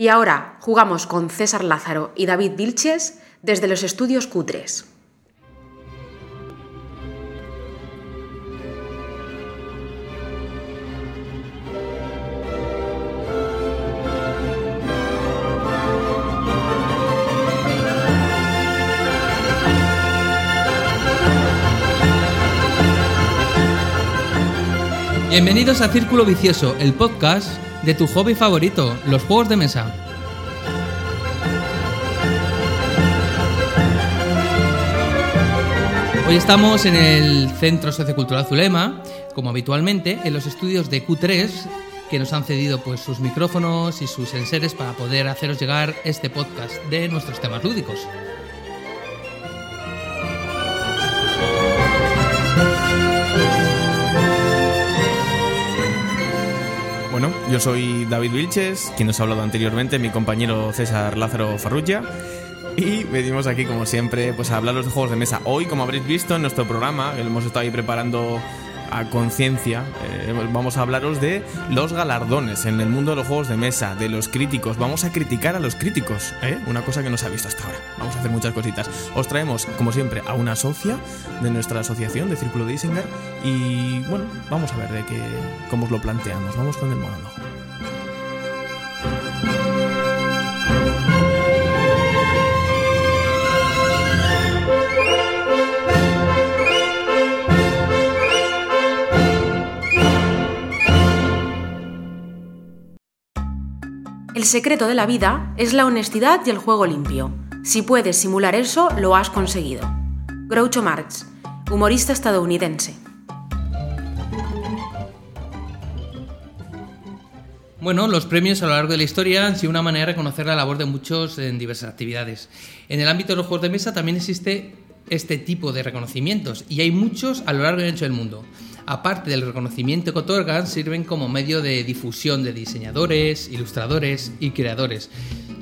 Y ahora jugamos con César Lázaro y David Vilches desde los estudios Cutres. Bienvenidos a Círculo Vicioso, el podcast de tu hobby favorito, los juegos de mesa. Hoy estamos en el Centro Sociocultural Zulema, como habitualmente, en los estudios de Q3, que nos han cedido pues, sus micrófonos y sus enseres para poder haceros llegar este podcast de nuestros temas lúdicos. Yo soy David Vilches, quien nos ha hablado anteriormente, mi compañero César Lázaro Farrugia. Y venimos aquí, como siempre, pues a hablaros de juegos de mesa. Hoy, como habréis visto en nuestro programa, hemos estado ahí preparando a conciencia, eh, vamos a hablaros de los galardones en el mundo de los juegos de mesa, de los críticos. Vamos a criticar a los críticos, ¿eh? una cosa que no se ha visto hasta ahora. Vamos a hacer muchas cositas. Os traemos, como siempre, a una socia de nuestra asociación de Círculo de Isinger y bueno, vamos a ver de qué, cómo os lo planteamos. Vamos con el monólogo. El secreto de la vida es la honestidad y el juego limpio. Si puedes simular eso, lo has conseguido. Groucho Marx, humorista estadounidense. Bueno, los premios a lo largo de la historia han sido una manera de reconocer la labor de muchos en diversas actividades. En el ámbito de los juegos de mesa también existe este tipo de reconocimientos y hay muchos a lo largo y ancho del mundo. Aparte del reconocimiento que otorgan, sirven como medio de difusión de diseñadores, ilustradores y creadores,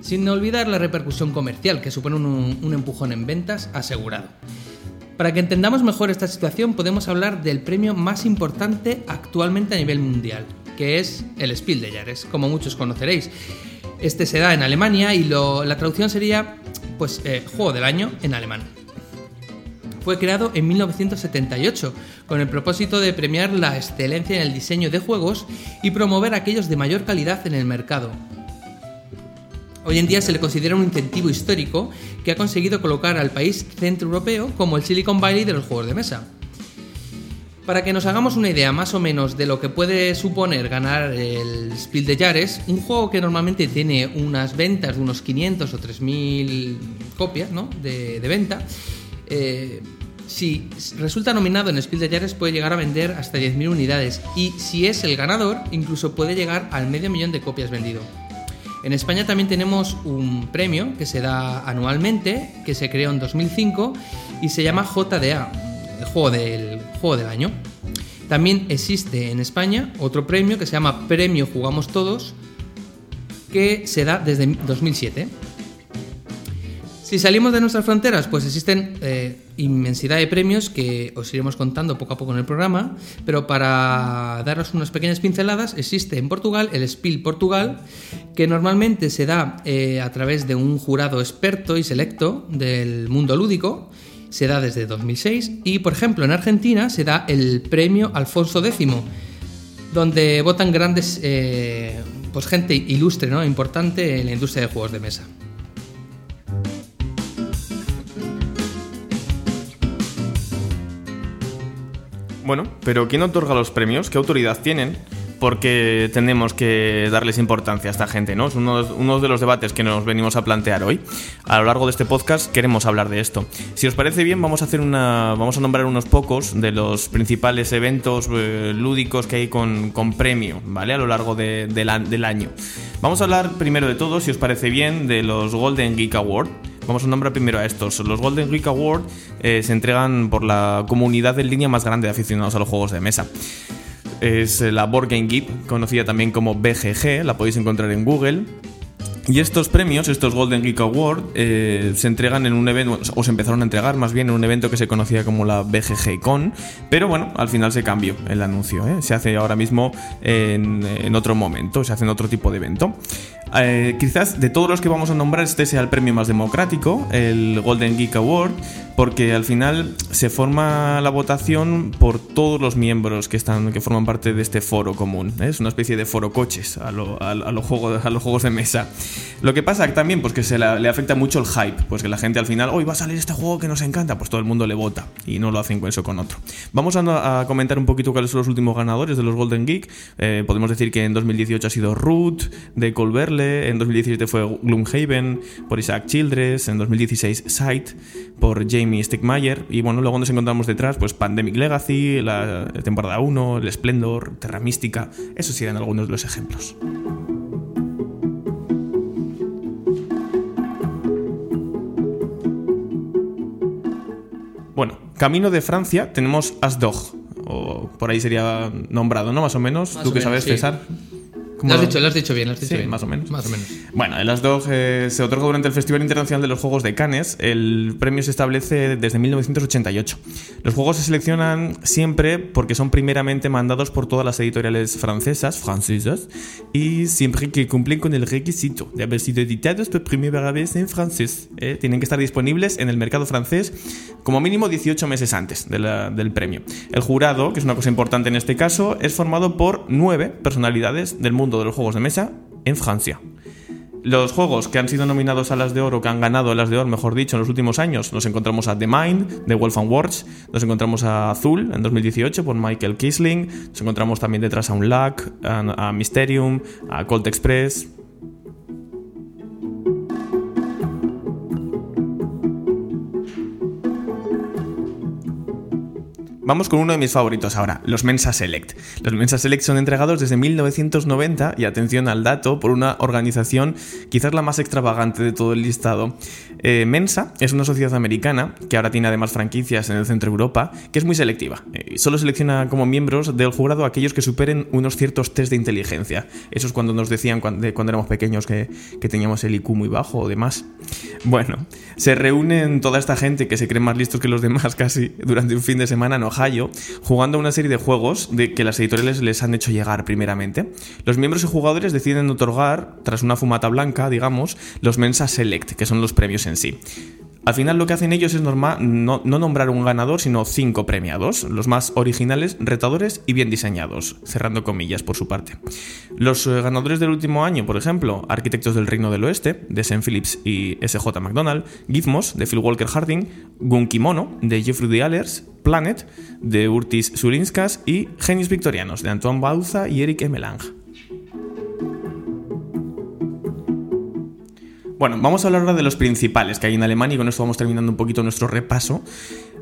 sin olvidar la repercusión comercial que supone un, empujón en ventas asegurado. Para que entendamos mejor esta situación podemos hablar del premio más importante actualmente a nivel mundial, que es el Spiel de Jahres, como muchos conoceréis. Este se da en Alemania y la traducción sería pues eh, Juego del Año en alemán. Fue creado en 1978 con el propósito de premiar la excelencia en el diseño de juegos y promover aquellos de mayor calidad en el mercado. Hoy en día se le considera un incentivo histórico que ha conseguido colocar al país centroeuropeo como el Silicon Valley de los juegos de mesa. Para que nos hagamos una idea más o menos de lo que puede suponer ganar el Spiel de Jahres, un juego que normalmente tiene unas ventas de unos 500 o 3000 copias ¿no? de, de venta, eh, si resulta nominado en Spiel de Jahres puede llegar a vender hasta 10.000 unidades y si es el ganador incluso puede llegar al medio millón de copias vendido. En España también tenemos un premio que se da anualmente, que se creó en 2005 y se llama JDA, el juego del, juego del año. También existe en España otro premio que se llama Premio Jugamos Todos, que se da desde 2007. Si salimos de nuestras fronteras, pues existen eh, inmensidad de premios que os iremos contando poco a poco en el programa, pero para daros unas pequeñas pinceladas, existe en Portugal el Spiel Portugal, que normalmente se da eh, a través de un jurado experto y selecto del mundo lúdico, se da desde 2006, y por ejemplo en Argentina se da el premio Alfonso X, donde votan grandes, eh, pues gente ilustre, ¿no? importante en la industria de juegos de mesa. Bueno, pero ¿quién otorga los premios? ¿Qué autoridad tienen? Porque tenemos que darles importancia a esta gente, ¿no? Es uno, uno de los debates que nos venimos a plantear hoy. A lo largo de este podcast queremos hablar de esto. Si os parece bien, vamos a hacer una. Vamos a nombrar unos pocos de los principales eventos eh, lúdicos que hay con, con premio, ¿vale? A lo largo de- del año. Vamos a hablar primero de todo, si os parece bien, de los Golden Geek Award. Vamos a nombrar primero a estos. Los Golden Geek Award eh, se entregan por la comunidad en línea más grande de aficionados a los juegos de mesa. Es la Board Game Geek, conocida también como BGG, la podéis encontrar en Google. Y estos premios, estos Golden Geek Award, eh, se entregan en un evento, o se empezaron a entregar más bien en un evento que se conocía como la BGG Con, pero bueno, al final se cambió el anuncio, ¿eh? se hace ahora mismo en, otro momento, se hace en otro tipo de evento. Eh, quizás de todos los que vamos a nombrar este sea el premio más democrático, el Golden Geek Award, porque al final se forma la votación por todos los miembros que están que forman parte de este foro común. Es una especie de foro coches a, los juegos, a los juegos de mesa. Lo que pasa también pues que se le afecta mucho el hype, pues que la gente al final, hoy va a salir este juego que nos encanta, pues todo el mundo le vota y no lo hacen con eso con otro. Vamos a, comentar un poquito cuáles son los últimos ganadores de los Golden Geek. Eh, podemos decir que en 2018 ha sido Root de Colverle, en 2017 fue Gloomhaven por Isaac Childress, en 2016 Sight por Jamie Stickmeyer y bueno, luego nos encontramos detrás pues Pandemic Legacy, la temporada 1, el Splendor, Terra Mística, esos serían algunos de los ejemplos. Bueno, camino de Francia tenemos Asdog, o por ahí sería nombrado, ¿no? Más o menos. ¿Tú que sabes, César? Lo has, dicho, lo has dicho bien, lo has dicho sí, Más o menos. Más o menos. Bueno, el Asdog eh, se otorga durante el Festival Internacional de los Juegos de Cannes. El premio se establece desde 1988. Los juegos se seleccionan siempre porque son primeramente mandados por todas las editoriales francesas, francesas, y siempre que cumplen con el requisito de haber sido editados por primera vez en francés. Eh, tienen que estar disponibles en el mercado francés como mínimo 18 meses antes del premio. El jurado, que es una cosa importante en este caso, es formado por nueve personalidades del mundo de los juegos de mesa en Francia. Los juegos que han sido nominados a las de oro, que han ganado las de oro, mejor dicho, en los últimos años, nos encontramos a The Mind, de Wolf and Wars, nos encontramos a Azul en 2018 por Michael Kisling, nos encontramos también detrás a Unlock, a, a Mysterium, a Colt Express, Vamos con uno de mis favoritos ahora, los Mensa Select. Los Mensa Select son entregados desde 1990 y atención al dato por una organización quizás la más extravagante de todo el listado. Eh, Mensa es una sociedad americana que ahora tiene además franquicias en el centro de Europa que es muy selectiva. Eh, solo selecciona como miembros del jurado aquellos que superen unos ciertos test de inteligencia. Eso es cuando nos decían cuando, éramos pequeños que, que, teníamos el IQ muy bajo o demás. Bueno, se reúnen toda esta gente que se creen más listos que los demás casi durante un fin de semana en Ohio, jugando una serie de juegos de que las editoriales les han hecho llegar primeramente. Los miembros y jugadores deciden otorgar, tras una fumata blanca, digamos, los Mensa Select, que son los premios en sí. Al final lo que hacen ellos es normal, no, nombrar un ganador, sino cinco premiados, los más originales, retadores y bien diseñados, cerrando comillas por su parte. Los eh, ganadores del último año, por ejemplo, Arquitectos del Reino del Oeste, de St. Phillips y SJ McDonald, Gizmos, de Phil Walker Harding, Gunkimono, de Jeffrey D. Allers, Planet, de Urtis Surinskas y Genios Victorianos, de Antoine Bauza y Eric Emelang. Bueno, vamos a hablar ahora de los principales que hay en Alemania y con esto vamos terminando un poquito nuestro repaso.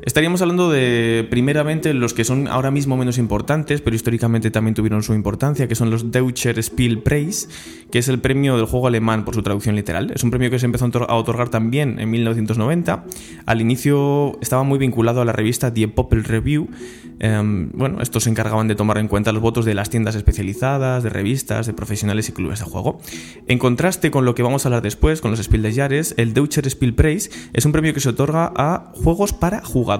Estaríamos hablando de, primeramente, los que son ahora mismo menos importantes, pero históricamente también tuvieron su importancia, que son los Deutscher Spielpreis, que es el premio del juego alemán por su traducción literal. Es un premio que se empezó a otorgar también en 1990. Al inicio estaba muy vinculado a la revista Die Popel Review. Em, bueno, estos se encargaban de tomar en cuenta los votos de las tiendas especializadas, de revistas, de profesionales y clubes de juego. En contraste con lo que vamos a hablar después, con los Spiel des Jahres, el Deutscher Spielpreis es un premio que se otorga a juegos para jugar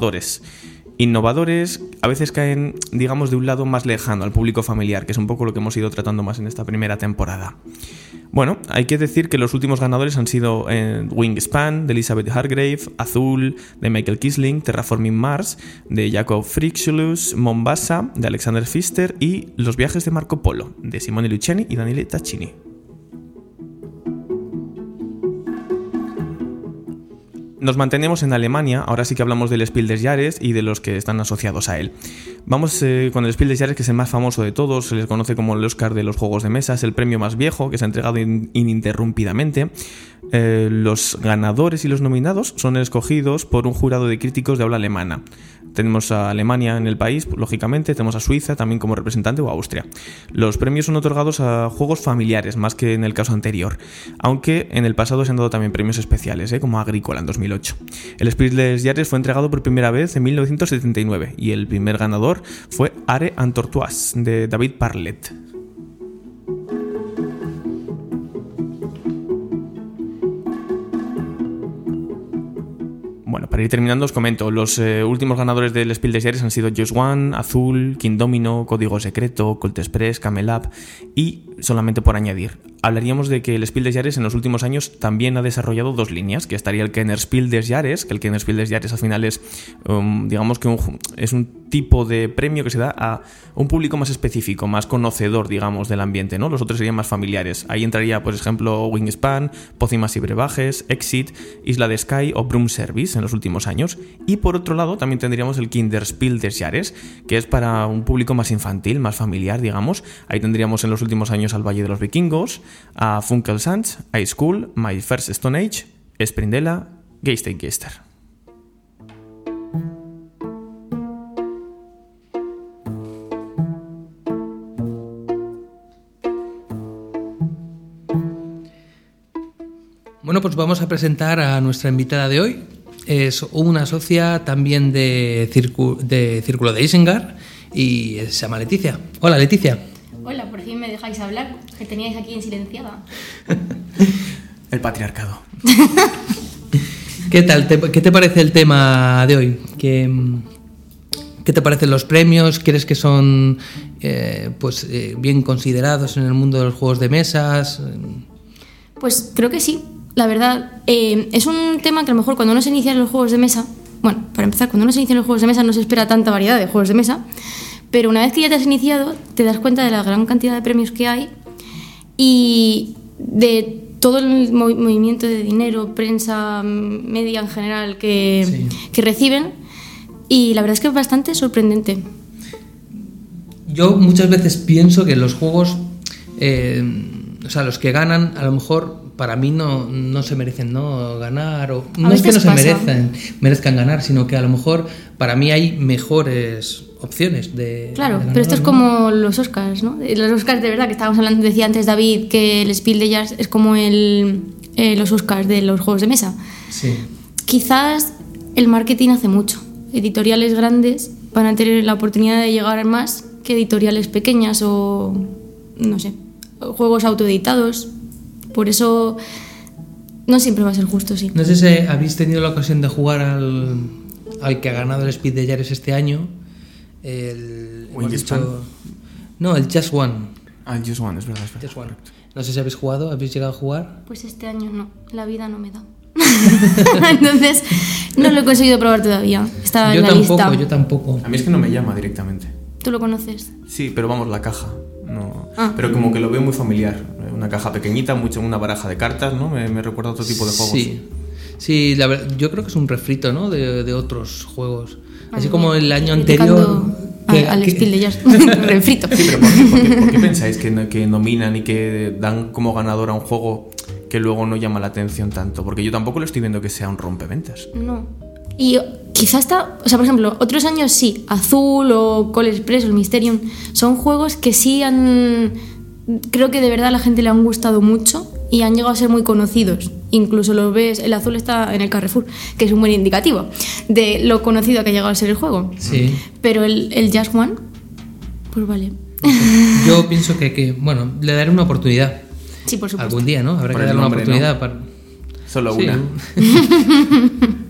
Innovadores a veces caen, digamos, de un lado más lejano al público familiar, que es un poco lo que hemos ido tratando más en esta primera temporada. Bueno, hay que decir que los últimos ganadores han sido eh, Wingspan, de Elizabeth Hargrave, Azul, de Michael Kisling, Terraforming Mars, de Jacob Frixulus, Mombasa, de Alexander Pfister y Los viajes de Marco Polo, de Simone Luciani y Daniele Taccini. Nos mantenemos en Alemania, ahora sí que hablamos del Spiel des Jahres y de los que están asociados a él. Vamos eh, con el Spiel des Jahres, que es el más famoso de todos, se les conoce como el Oscar de los Juegos de Mesa, es el premio más viejo que se ha entregado ininterrumpidamente. Eh, los ganadores y los nominados son escogidos por un jurado de críticos de habla alemana. Tenemos a Alemania en el país, lógicamente, tenemos a Suiza también como representante o a Austria. Los premios son otorgados a juegos familiares, más que en el caso anterior, aunque en el pasado se han dado también premios especiales, ¿eh? como Agrícola en 2008. El Spirit des Jahres fue entregado por primera vez en 1979 y el primer ganador fue Are Antortoise de David Parlet. Para ir terminando, os comento, los eh, últimos ganadores del Spiel des Jahres han sido Just One, Azul, King Domino, Código Secreto, Colt Express, Camel Up y, solamente por añadir, hablaríamos de que el Spiel des Jahres en los últimos años también ha desarrollado dos líneas, que estaría el Kenner Spiel des Jahres, que el Kenner Spiel des Jahres al final es, um, digamos que un, es un tipo de premio que se da a un público más específico, más conocedor, digamos, del ambiente, ¿no? Los otros serían más familiares. Ahí entraría, por ejemplo, Wingspan, Pócimas y Brebajes, Exit, Isla de Sky o Broom Service en los últimos años. Y por otro lado, también tendríamos el Kinderspiel des Jahres, que es para un público más infantil, más familiar, digamos. Ahí tendríamos en los últimos años al Valle de los Vikingos, a Funkel Sands, High School, My First Stone Age, Sprindela, Geistig Geister. Bueno, pues vamos a presentar a nuestra invitada de hoy. Es una socia también de, Circu- de Círculo de y se llama Leticia. Hola, Leticia. Hola, por fin me dejáis hablar, que teníais aquí en silenciada. El patriarcado. ¿Qué tal? ¿Te- ¿Qué te parece el tema de hoy? ¿Qué, qué te parecen los premios? ¿Crees que son eh, pues, eh, bien considerados en el mundo de los juegos de mesas? Pues creo que sí, la verdad. eh, es un tema que a lo mejor cuando uno se inicia en los juegos de mesa, bueno, para empezar, cuando uno se inicia en los juegos de mesa no se espera tanta variedad de juegos de mesa, pero una vez que ya te has iniciado te das cuenta de la gran cantidad de premios que hay y de todo el movi- movimiento de dinero, prensa, media en general que, Sí. que reciben y la verdad es que es bastante sorprendente. Yo muchas veces pienso que los juegos, eh, o sea, los que ganan, a lo mejor para mí no, no se merecen no ganar, o no es que no se merecen, merezcan ganar, sino que a lo mejor para mí hay mejores opciones de. Claro, de pero esto es como los Oscars, ¿no? Los Oscars de verdad que estábamos hablando, decía antes David que el Spiel de Jazz es como el, eh, los Oscars de los juegos de mesa. Sí. Quizás el marketing hace mucho. Editoriales grandes van a tener la oportunidad de llegar más que editoriales pequeñas o, no sé, juegos autoeditados. Por eso no siempre va a ser justo, sí. No sé si habéis tenido la ocasión de jugar al, al que ha ganado el Speed de Yares este año. El. dicho- No, el Just One. Ah, Just One, es verdad, es verdad. Just One. No sé si habéis jugado, habéis llegado a jugar. Pues este año no, la vida no me da. Entonces, no lo he conseguido probar todavía. Está yo en la tampoco, lista. yo tampoco. A mí es que no me llama directamente. ¿Tú lo conoces? Sí, pero vamos, la caja. No. Ah. Pero como que lo veo muy familiar. Una caja pequeñita, mucho, una baraja de cartas, ¿no? Me, me recuerda a otro tipo de juegos. Sí, sí la ver- yo creo que es un refrito, ¿no? De, de otros juegos. Así Ay, como el año anterior. que- al que- Spiel de Jazz. Refrito. Sí, pero ¿por qué, por qué- por qué pensáis que, que nominan y que dan como ganador a un juego que luego no llama la atención tanto? Porque yo tampoco lo estoy viendo que sea un rompeventas. No. Y quizás está, o sea, por ejemplo, otros años sí, Azul o Call Express o el Mysterium, son juegos que sí han, creo que de verdad a la gente le han gustado mucho y han llegado a ser muy conocidos. Incluso lo ves, el azul está en el Carrefour, que es un buen indicativo de lo conocido que ha llegado a ser el juego. Sí. Pero el, el Just One, pues vale. Yo pienso que, que, bueno, le daré una oportunidad. Sí, por supuesto. Algún día, ¿no? Habrá Por que darle una oportunidad ¿no? para. Solo Sí. una.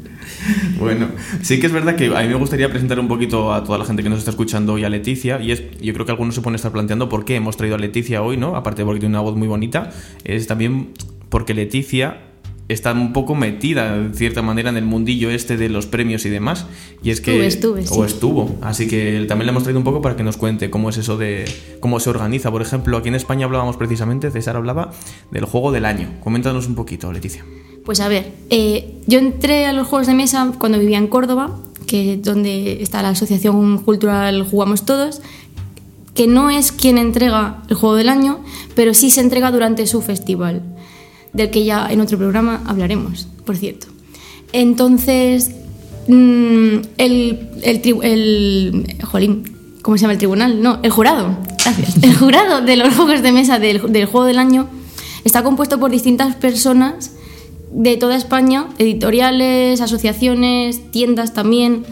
Bueno, sí que es verdad que a mí me gustaría presentar un poquito a toda la gente que nos está escuchando y a Leticia. Y es, yo creo que algunos se pueden estar planteando por qué hemos traído a Leticia hoy, ¿no? Aparte de porque tiene una voz muy bonita, es también porque Leticia está un poco metida, de cierta manera, en el mundillo este de los premios y demás. Y es que. Estuve, estuve, O sí. estuvo. Así que también le hemos traído un poco para que nos cuente cómo es eso de. cómo se organiza. Por ejemplo, aquí en España hablábamos precisamente, César hablaba del juego del año. Coméntanos un poquito, Leticia. Pues a ver, eh, yo entré a los juegos de mesa cuando vivía en Córdoba, que es donde está la asociación cultural Jugamos Todos, que no es quien entrega el juego del año, pero sí se entrega durante su festival, del que ya en otro programa hablaremos, por cierto. Entonces, mm, el, el, tri- el- jolín, ¿cómo se llama el tribunal? No, el jurado, gracias. El jurado de los juegos de mesa del, del juego del año está compuesto por distintas personas de toda España, editoriales, asociaciones, tiendas también,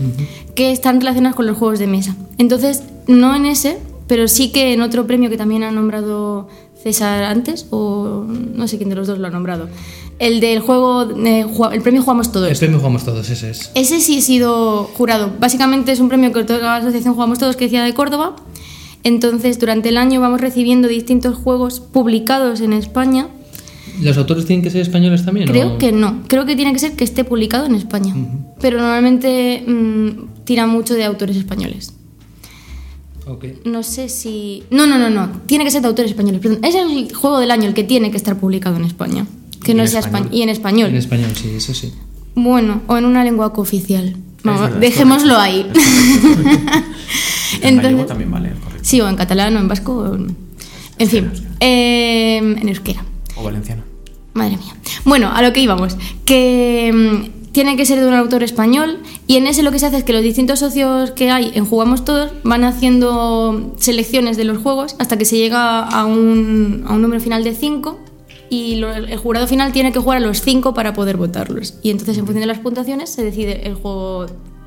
que están relacionadas con los juegos de mesa. Entonces, no en ese, pero sí que en otro premio que también ha nombrado César antes o no sé quién de los dos lo ha nombrado. El del juego, eh, el premio Jugamos Todos. El premio jugamos todos, ese es. Ese sí he sido jurado. Básicamente es un premio que otorga la Asociación Jugamos Todos, que decía de Córdoba. Entonces, durante el año vamos recibiendo distintos juegos publicados en España. ¿Los autores tienen que ser españoles también? Creo o- que no. Creo que tiene que ser que esté publicado en España. Pero normalmente mm, tira mucho de autores españoles. Ok. No sé si. No, no, no, no. Tiene que ser de autores españoles. Perdón. Es el juego del año el que tiene que estar publicado en España. Que no sea español. Y en español. En español, sí, eso sí. Bueno, o en una lengua cooficial. Vamos, verdad, dejémoslo ahí. En Entonces, también vale, correcto. sí, o en catalán, o en vasco. o en- En fin, eh, en euskera. O valenciano. Madre mía. Bueno, a lo que íbamos. Que mm, tiene que ser de un autor español y en ese lo que se hace es que los distintos socios que hay en Jugamos Todos van haciendo selecciones de los juegos hasta que se llega a un, a un número final de 5 y lo- el jurado final tiene que jugar a los 5 para poder votarlos. Y entonces en función de las puntuaciones se decide el juego,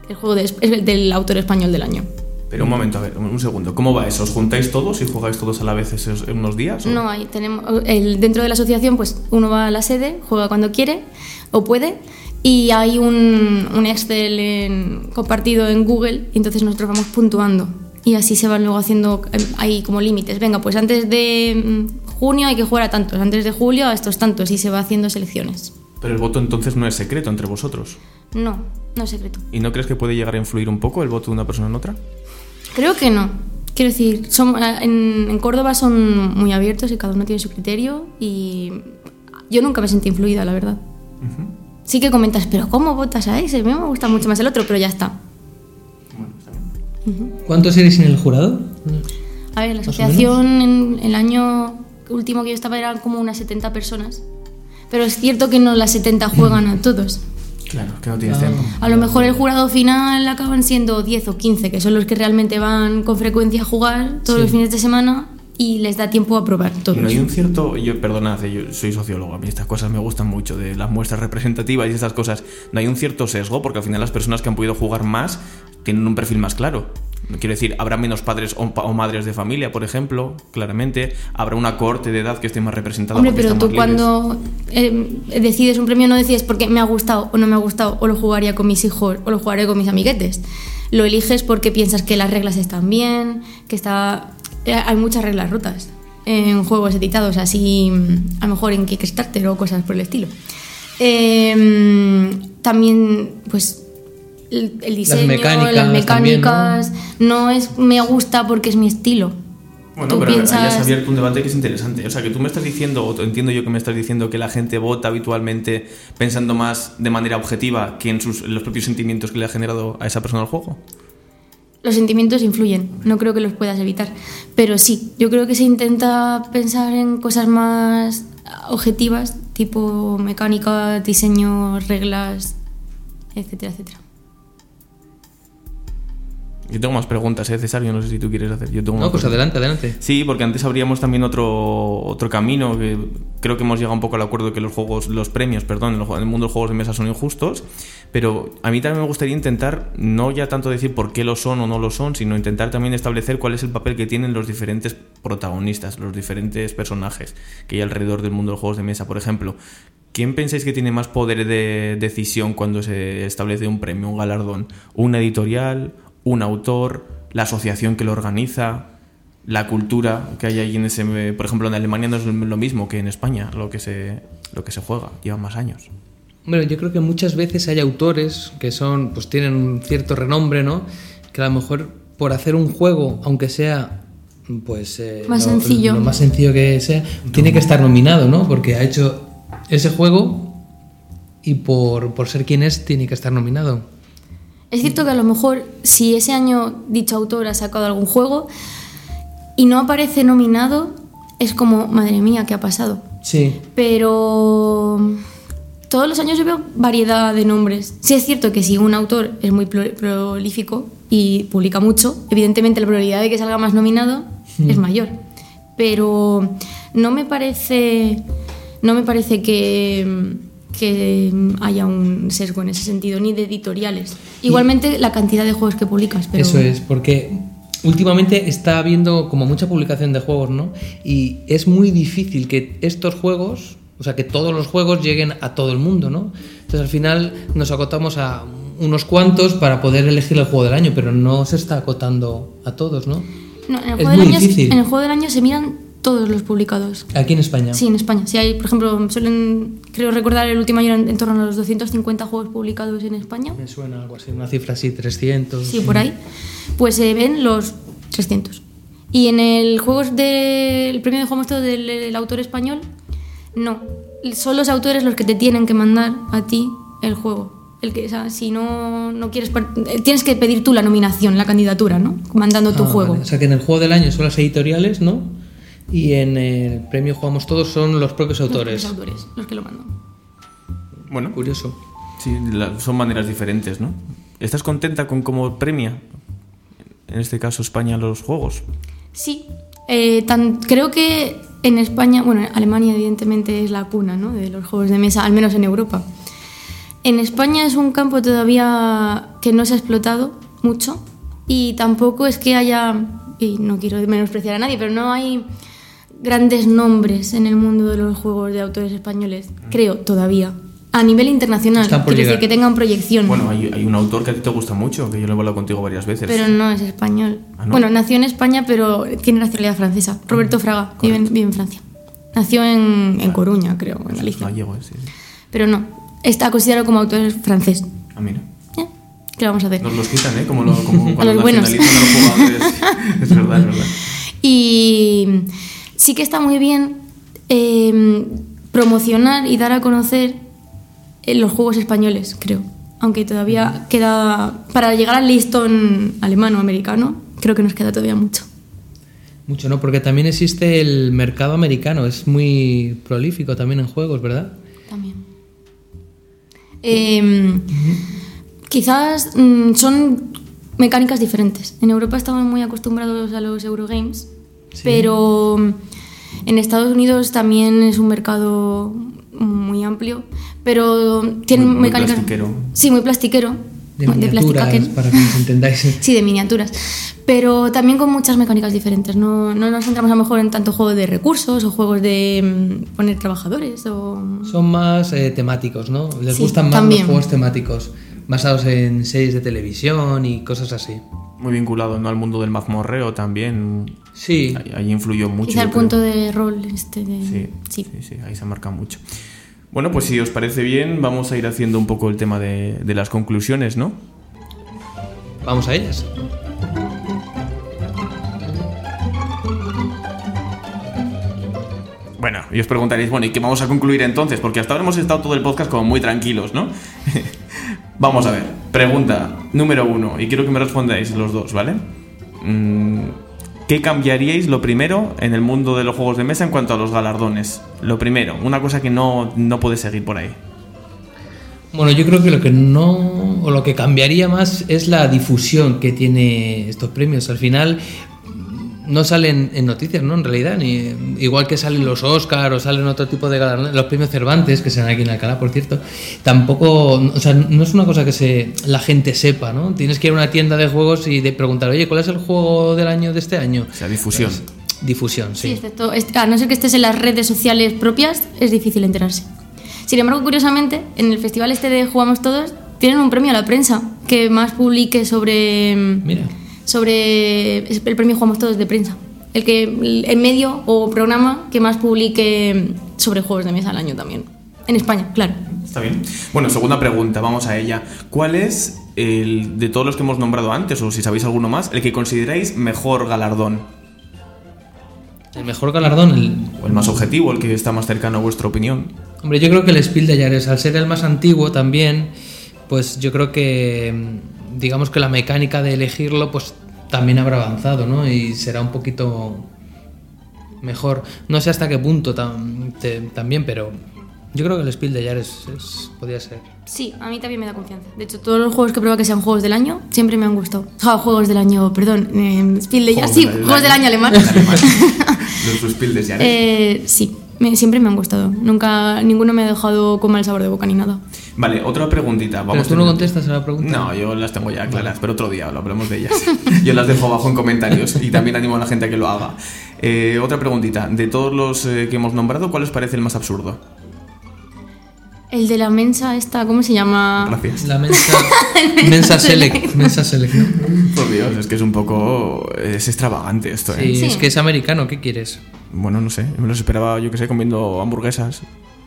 el juego de- el del autor español del año. Pero un momento, a ver, un segundo. ¿Cómo va eso? ¿Os juntáis todos y jugáis todos a la vez esos, en unos días? o? No, ahí tenemos el, dentro de la asociación, pues uno va a la sede, juega cuando quiere o puede, y hay un, un Excel en- compartido en Google, y entonces nosotros vamos puntuando. Y así se van luego haciendo, eh, hay como límites. Venga, pues antes de mm, junio hay que jugar a tantos, antes de julio a estos tantos, y se va haciendo selecciones. Pero el voto entonces no es secreto entre vosotros. No, no es secreto. ¿Y no crees que puede llegar a influir un poco el voto de una persona en otra? Creo que no. Quiero decir, son- en, en Córdoba son muy abiertos y cada uno tiene su criterio y yo nunca me sentí influida, la verdad. Sí que comentas, pero ¿cómo votas a ese? A mí me gusta mucho más el otro, pero ya está. ¿Cuántos eres en el jurado? A ver, la asociación en el año último que yo estaba eran como unas 70 personas. Pero es cierto que no las 70 juegan a todos. Claro, que no tienes Ah. tiempo. A lo mejor el jurado final acaban siendo 10 o 15, que son los que realmente van con frecuencia a jugar todos Sí. los fines de semana y les da tiempo a probar todos. Y no hay un cierto, yo perdonad, eh, yo soy sociólogo, a mí estas cosas me gustan mucho, de las muestras representativas y estas cosas. No hay un cierto sesgo, porque al final las personas que han podido jugar más tienen un perfil más claro. Quiero decir, habrá menos padres o, madres de familia, por ejemplo, claramente. Habrá una corte de edad que esté más representada. Hombre, pero tú cuando eh, decides un premio no decides porque me ha gustado o no me ha gustado, o lo jugaría con mis hijos o lo jugaré con mis amiguetes. Lo eliges porque piensas que las reglas están bien, que está... eh, Hay muchas reglas rotas en juegos editados, así mm, a lo mejor en Kickstarter o cosas por el estilo. Eh, también, pues, el, el diseño, mecánicas las también, ¿no? mecánicas, ¿no? es me gusta porque es mi estilo. Bueno, Tú pero ahí piensas- has abierto un debate que es interesante. O sea, que tú me estás diciendo, o entiendo yo que me estás diciendo que la gente vota habitualmente pensando más de manera objetiva que en, sus, en los propios sentimientos que le ha generado a esa persona el juego. Los sentimientos influyen, no creo que los puedas evitar. Pero sí, yo creo que se intenta pensar en cosas más objetivas, tipo mecánica, diseño, reglas, etcétera, etcétera. Yo tengo más preguntas, ¿eh, César? Yo no sé si tú quieres hacer. Yo tengo No, pues preguntas. adelante, adelante. Sí, porque antes abríamos también otro, otro camino, que creo que hemos llegado un poco al acuerdo que los juegos, los premios, perdón, en el mundo de los juegos de mesa son injustos, pero a mí también me gustaría intentar, no ya tanto decir por qué lo son o no lo son, sino intentar también establecer cuál es el papel que tienen los diferentes protagonistas, los diferentes personajes que hay alrededor del mundo de los juegos de mesa. Por ejemplo, ¿quién pensáis que tiene más poder de decisión cuando se establece un premio, un galardón? ¿Una editorial? ¿Un autor? ¿La asociación que lo organiza? la cultura que hay ahí en ese por ejemplo en Alemania no es lo mismo que en España lo que se lo que se juega lleva más años Bueno, yo creo que muchas veces hay autores que son, pues tienen un cierto renombre, ¿no? Que a lo mejor por hacer un juego, aunque sea pues eh, Más lo- sencillo. lo más sencillo que sea, tiene que estar nominado, ¿no? Porque ha hecho ese juego y por, por ser quien es tiene que estar nominado. Es cierto que a lo mejor si ese año dicho autor ha sacado algún juego y no aparece nominado, es como, madre mía, ¿qué ha pasado? Sí. Pero todos los años yo veo variedad de nombres. Sí es cierto que si un autor es muy pro- prolífico y publica mucho, evidentemente la probabilidad de que salga más nominado es mayor. Pero no me parece, no me parece que, que haya un sesgo en ese sentido, ni de editoriales. Igualmente la cantidad de juegos que publicas. Pero Eso es, porque últimamente está habiendo como mucha publicación de juegos, ¿no? Y es muy difícil que estos juegos, o sea, que todos los juegos lleguen a todo el mundo, ¿no? Entonces al final nos acotamos a unos cuantos para poder elegir el juego del año, pero no se está acotando a todos, ¿no? No, en, el Es juego del muy año, difícil. en el juego del año se miran todos los publicados. Aquí en España. Sí, en España. Si hay, por ejemplo, suelen, creo recordar el último año eran en torno a los 250 juegos publicados en España. Me suena algo así, una cifra así, 300. Sí, por ahí. Pues se ven los 300. Y en el juegos del premio de juegos del, del autor español, no. Son los autores los que te tienen que mandar a ti el juego. El que, o sea, si no, no quieres. eh, Tienes que pedir tú la nominación, la candidatura, ¿no? Mandando tu Ah, juego. vale. O sea que en el juego del año son las editoriales, ¿no? Y en el premio Jugamos Todos son los propios Los autores. autores, los que lo mandan. Bueno, Curioso. sí, la- son maneras diferentes, ¿no? ¿Estás contenta con cómo premia, en este caso España, los juegos? Sí, eh, tan- creo que en España, bueno, Alemania evidentemente es la cuna ¿no? de los juegos de mesa, al menos en Europa. En España es un campo todavía que no se ha explotado mucho y tampoco es que haya, y no quiero menospreciar a nadie, pero no hay grandes nombres en el mundo de los juegos de autores españoles, creo, todavía. A nivel internacional, quiero decir que tengan proyección. Bueno, hay, hay un autor que a ti te gusta mucho, que yo lo he hablado contigo varias veces. Pero no es español. Ah, ¿no? Bueno, nació en España, pero tiene nacionalidad francesa. Roberto Fraga vive en, vive en Francia. Nació en, en Coruña, creo, en Galicia. gallego, eh, sí, sí. Pero no, está considerado como autor francés. Ah, mira. ¿Eh? ¿Qué vamos a hacer? Nos los quitan, ¿eh? Como, lo, como cuando los buenos. a los jugadores. es verdad, es verdad. Y sí que está muy bien eh, promocionar y dar a conocer eh, los juegos españoles, creo. Aunque todavía queda. Para llegar al listón alemán o americano, creo que nos queda todavía mucho. Mucho, ¿no? Porque también existe el mercado americano, es muy prolífico también en juegos, ¿verdad? También. Eh, Quizás mm, son mecánicas diferentes. En Europa estamos muy acostumbrados a los Eurogames, pero mm, en Estados Unidos también es un mercado muy amplio, pero tienen Muy- muy mecánicas... plastiquero. Sí, muy plastiquero. De de miniaturas, Plasticaken. para que nos entendáis. Sí, de miniaturas. Pero también con muchas mecánicas diferentes. No, no nos centramos a lo mejor en tanto juegos de recursos o juegos de mm, poner trabajadores o... Son más eh, temáticos, ¿no? Les Sí, gustan más también. los juegos temáticos, basados en series de televisión y cosas así. Muy vinculado ¿no? al mundo del mazmorreo también. Sí, Ahí, ahí influyó mucho. Quizá el creo. punto de rol este de... Sí, sí. sí, sí, ahí se marca mucho. Bueno, pues si os parece bien, vamos a ir haciendo un poco el tema de, de las conclusiones, ¿no? vamos a ellas. Bueno, y os preguntaréis, bueno, ¿y qué vamos a concluir entonces? Porque hasta ahora hemos estado todo el podcast como muy tranquilos, ¿no? vamos a ver, pregunta número uno, y quiero que me respondáis los dos, ¿vale? Mm, ¿Qué cambiaríais lo primero en el mundo de los juegos de mesa en cuanto a los galardones? Lo primero, una cosa que no, no puede seguir por ahí. Bueno, yo creo que lo que no, o lo que cambiaría más es la difusión que tiene estos premios. Al final no salen en noticias, ¿no? En realidad, ni, igual que salen los Oscars o salen otro tipo de galardones, los premios Cervantes, que se dan aquí en Alcalá, por cierto, tampoco, o sea, no es una cosa que se, la gente sepa, ¿no? Tienes que ir a una tienda de juegos y de preguntar, oye, ¿cuál es el juego del año de este año? O sea, difusión. Difusión, Sí, sí. excepto, est- a no ser que estés en las redes sociales propias, es difícil enterarse. Sin embargo, curiosamente, en el festival este de Jugamos Todos, tienen un premio a la prensa que más publique sobre, Mira. Sobre el premio Jugamos Todos de prensa. El que el medio o programa que más publique sobre juegos de mesa al año también. En España, claro. Está bien. Bueno, segunda pregunta, vamos a ella. ¿Cuál es el, de todos los que hemos nombrado antes, o si sabéis alguno más, el que consideráis mejor galardón? El mejor galardón, el, O el más objetivo, el que está más cercano a vuestra opinión. Hombre, yo creo que el Spiel de Yares, al ser el más antiguo también, pues yo creo que, digamos que la mecánica de elegirlo, pues también habrá avanzado, ¿no? Y será un poquito mejor. No sé hasta qué punto tam- te- también, pero yo creo que el Spiel de Yares es, podría ser. Sí, a mí también me da confianza. De hecho, todos los juegos que prueba que sean juegos del año siempre me han gustado. Ah, juegos del año, perdón. Eh, Spiel de Juegos sí, del juegos del año alemán. Los Spiel des Jahres. Eh, sí, me- siempre me han gustado. Nunca, ninguno me ha dejado con mal sabor de boca ni nada. Vale, otra preguntita. Pero Vamos tú no teniendo- contestas a la pregunta. No, yo las tengo ya claras, pero otro día lo hablamos de ellas. yo las dejo abajo en comentarios y también animo a la gente a que lo haga. Eh, otra preguntita. De todos los eh, que hemos nombrado, ¿cuál os parece el más absurdo? El de la mensa esta, ¿cómo se llama? Gracias. La mensa, mensa select. Mensa select, ¿no? Por Dios, es que es un poco... Es extravagante esto, ¿eh? Sí, Sí. es que es americano, ¿qué quieres? Bueno, no sé. Me los esperaba, yo que sé, comiendo hamburguesas.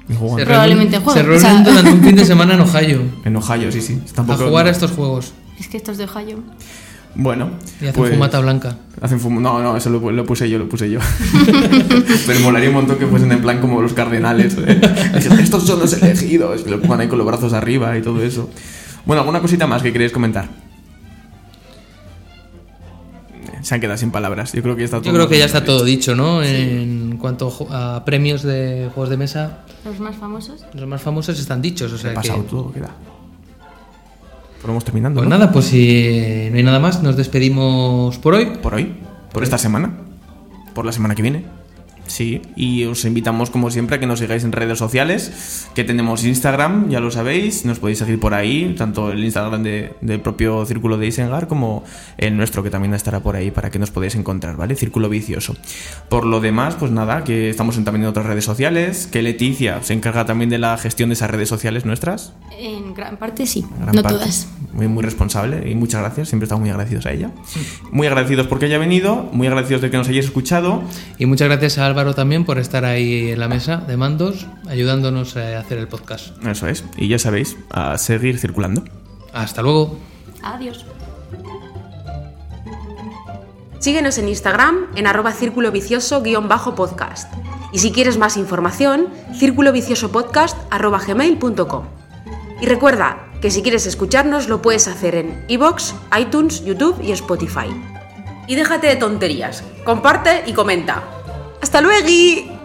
Se Probablemente reúnen- jueguen, Se o sea- reúnen durante un fin de semana en Ohio En Ohio, sí, sí. a Tampoco, jugar a estos juegos Es que estos de Ohio. Bueno, y hacen pues- fumata blanca. Hacen fum- No, no, eso lo, lo puse yo, lo puse yo. Pero molaría un montón que fuesen en plan como los cardenales. ¿eh? Estos son los elegidos. Y lo pongan ahí con los brazos arriba y todo eso. Bueno, ¿alguna cosita más que queréis comentar? Se han quedado sin palabras. Yo creo que ya está todo. Yo creo que ya está todo dicho, ¿no? En cuanto a premios de juegos de mesa, Los más famosos. los más famosos están dichos. O sea que, pasado todo, queda. Pero vamos terminando. pues ¿no? nada, pues si no hay nada más, nos despedimos por hoy. Por hoy, por esta semana, por la semana que viene. Sí, y os invitamos como siempre a que nos sigáis en redes sociales, que tenemos Instagram, ya lo sabéis, nos podéis seguir por ahí, tanto el Instagram de- del propio Círculo de Isengar como el nuestro, que también estará por ahí para que nos podáis encontrar, ¿vale? Círculo Vicioso. Por lo demás, pues nada, que estamos en- también en otras redes sociales, que Leticia se encarga también de la gestión de esas redes sociales nuestras. En gran parte sí, Gran no parte. todas. Muy, muy responsable y muchas gracias. Siempre estamos muy agradecidos a ella. Muy agradecidos porque haya venido, muy agradecidos de que nos hayáis escuchado. Y muchas gracias a Álvaro también por estar ahí en la mesa de mandos, ayudándonos a hacer el podcast. Eso es. Y ya sabéis, a seguir circulando. Hasta luego. Adiós. Síguenos en Instagram en arroba círculo vicioso-podcast. Y si quieres más información, círculo vicioso podcast arroba gmail.com. Y recuerda que si quieres escucharnos lo puedes hacer en iVoox, iTunes, YouTube y Spotify. Y déjate de tonterías, comparte y comenta. ¡Hasta luego!